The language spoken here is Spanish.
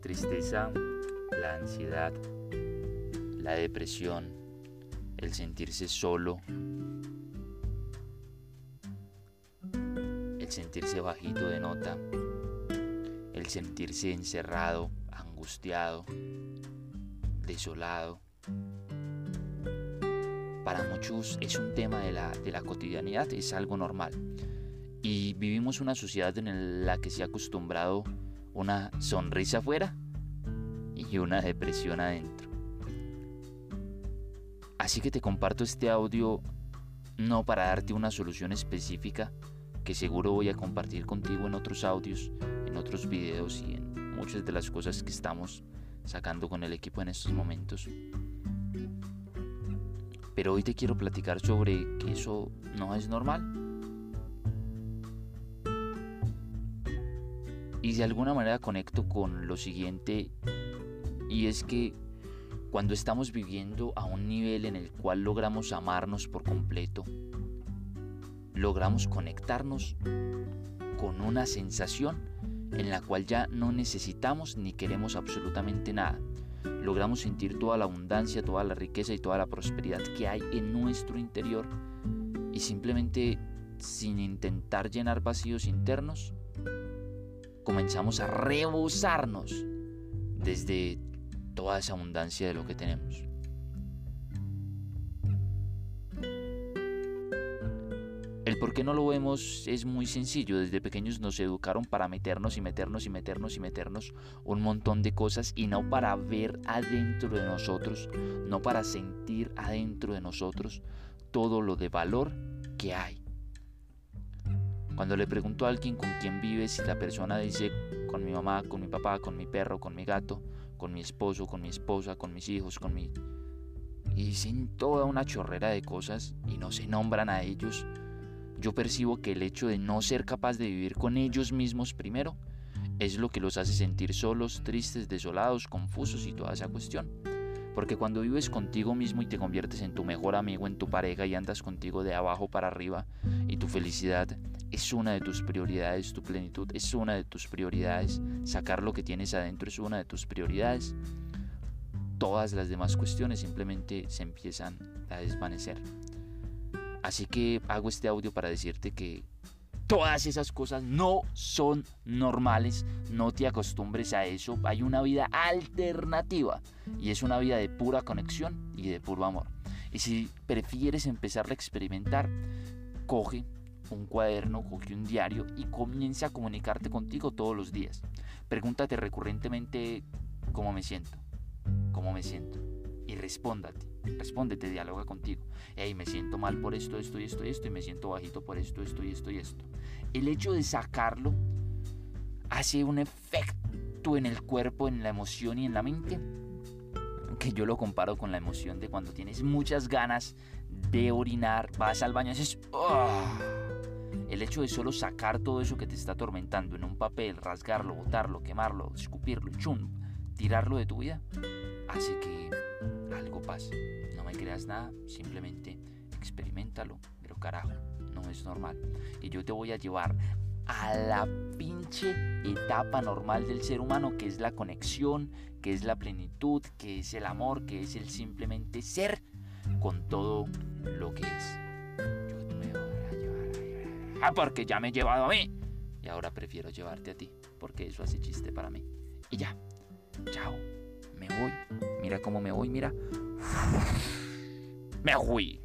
tristeza, la ansiedad, la depresión, el sentirse solo, el sentirse bajito de nota, el sentirse encerrado, angustiado, desolado. Para muchos es un tema de la, de la cotidianidad, es algo normal. Y vivimos una sociedad en la que se ha acostumbrado una sonrisa afuera y una depresión adentro. Así que te comparto este audio no para darte una solución específica que seguro voy a compartir contigo en otros audios, en otros videos y en muchas de las cosas que estamos sacando con el equipo en estos momentos. Pero hoy te quiero platicar sobre que eso no es normal Y de alguna manera conecto con lo siguiente y es que cuando estamos viviendo a un nivel en el cual logramos amarnos por completo, logramos conectarnos con una sensación en la cual ya no necesitamos ni queremos absolutamente nada. Logramos sentir toda la abundancia, toda la riqueza y toda la prosperidad que hay en nuestro interior y simplemente sin intentar llenar vacíos internos, comenzamos a rebosarnos desde toda esa abundancia de lo que tenemos. El por qué no lo vemos es muy sencillo. Desde pequeños nos educaron para meternos y meternos y meternos y meternos un montón de cosas y no para ver adentro de nosotros, no para sentir adentro de nosotros todo lo de valor que hay. Cuando le pregunto a alguien con quién vives y la persona dice con mi mamá, con mi papá, con mi perro, con mi gato, con mi esposo, con mi esposa, con mis hijos, con mi... Y dicen toda una chorrera de cosas y no se nombran a ellos. Yo percibo que el hecho de no ser capaz de vivir con ellos mismos primero es lo que los hace sentir solos, tristes, desolados, confusos y toda esa cuestión. Porque cuando vives contigo mismo y te conviertes en tu mejor amigo, en tu pareja y andas contigo de abajo para arriba y tu felicidad es una de tus prioridades, tu plenitud es una de tus prioridades, sacar lo que tienes adentro es una de tus prioridades, todas las demás cuestiones simplemente se empiezan a desvanecer. Así que hago este audio para decirte que todas esas cosas no son normales, no te acostumbres a eso, hay una vida alternativa y es una vida de pura conexión y de puro amor. Y si prefieres empezar a experimentar, coge un cuaderno, coge un diario y comienza a comunicarte contigo todos los días. Pregúntate recurrentemente cómo me siento, cómo me siento y respóndate, respóndete, dialoga contigo. Hey, me siento mal por esto, esto y esto y esto y me siento bajito por esto, esto y esto y esto. El hecho de sacarlo hace un efecto en el cuerpo, en la emoción y en la mente que yo lo comparo con la emoción de cuando tienes muchas ganas de orinar, vas al baño y dices, ¡Oh! El hecho de solo sacar todo eso que te está atormentando en un papel, rasgarlo, botarlo, quemarlo, escupirlo, chum, tirarlo de tu vida, hace que algo pase. No me creas nada, simplemente experimentalo, pero carajo, no es normal. Y yo te voy a llevar a la pinche etapa normal del ser humano, que es la conexión, que es la plenitud, que es el amor, que es el simplemente ser con todo lo que es. Yo me voy a llevar a porque ya me he llevado a mí. Y ahora prefiero llevarte a ti, porque eso hace chiste para mí. Y ya, chao, me voy. Mira cómo me voy, mira. Me fui.